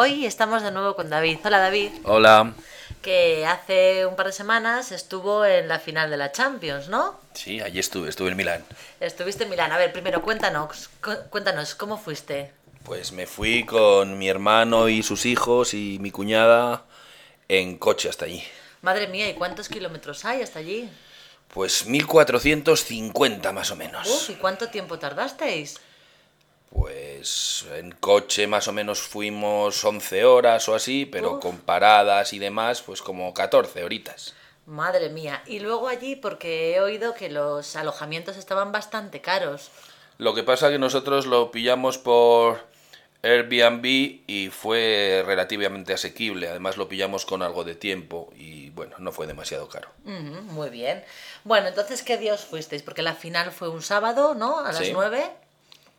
Hoy estamos de nuevo con David. Hola David, Hola. que hace un par de semanas estuvo en la final de la Champions, ¿no? Sí, allí estuve, estuve en Milán. Estuviste en Milán. A ver, primero cuéntanos, cu- cuéntanos, ¿cómo fuiste? Pues me fui con mi hermano y sus hijos y mi cuñada en coche hasta allí. Madre mía, ¿y cuántos kilómetros hay hasta allí? Pues 1450 más o menos. Uf, ¿y cuánto tiempo tardasteis? Pues en coche más o menos fuimos 11 horas o así, pero Uf. con paradas y demás, pues como 14 horitas. Madre mía. Y luego allí, porque he oído que los alojamientos estaban bastante caros. Lo que pasa que nosotros lo pillamos por Airbnb y fue relativamente asequible. Además lo pillamos con algo de tiempo y bueno, no fue demasiado caro. Muy bien. Bueno, entonces, ¿qué día os fuisteis? Porque la final fue un sábado, ¿no? A las Sí.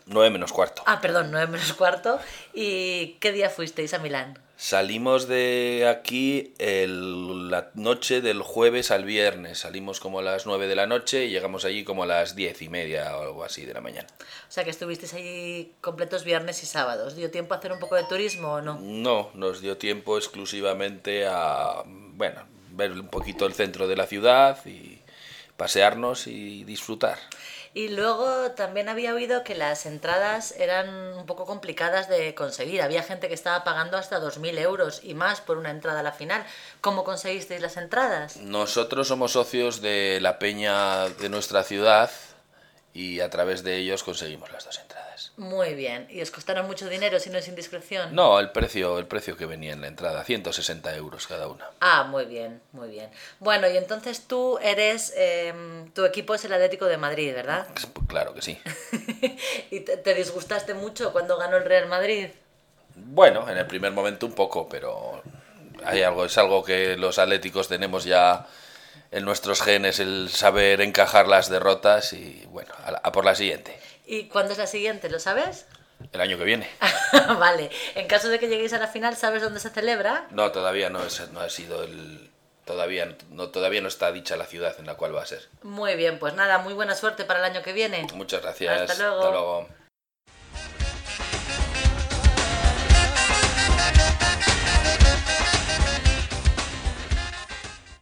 Nueve. 9 menos cuarto. Ah, perdón, nueve menos cuarto. ¿Y qué día fuisteis a Milán? Salimos de aquí el- la noche del jueves al viernes. Salimos como a las 9 de la noche y llegamos allí como a las diez y media o algo así de la mañana. O sea, que estuvisteis allí completos viernes y sábados. ¿Dio tiempo a hacer un poco de turismo o no? No, nos dio tiempo exclusivamente a, bueno, ver un poquito el centro de la ciudad y pasearnos y disfrutar. Y luego también había oído que las entradas eran un poco complicadas de conseguir. Había gente que estaba pagando hasta 2.000 euros y más por una entrada a la final. ¿Cómo conseguisteis las entradas? Nosotros somos socios de la peña de nuestra ciudad y a través de ellos conseguimos las dos entradas. Muy bien. ¿Y os costaron mucho dinero si no es indiscreción? No, el precio, el precio que venía en la entrada, 160 euros cada una. Ah, muy bien, muy bien. Bueno, y entonces tú eres, em, tu equipo es el Atlético de Madrid, ¿verdad? Claro que sí. ¿Y te, te disgustaste mucho cuando ganó el Real Madrid? Bueno, en el primer momento un poco, pero hay algo, es algo que los atléticos tenemos ya en nuestros genes, el saber encajar las derrotas y bueno, a, la- a por la siguiente, ¿Y cuándo es la siguiente? ¿Lo sabes? el año que viene. vale. En caso de que lleguéis a la final, ¿sabes dónde se celebra? No, todavía no, es, no ha sido el... Todavía no, todavía no está dicha la ciudad en la cual va a ser. Muy bien, pues nada, muy buena suerte para el año que viene. Muchas gracias. Hasta luego. Hasta luego.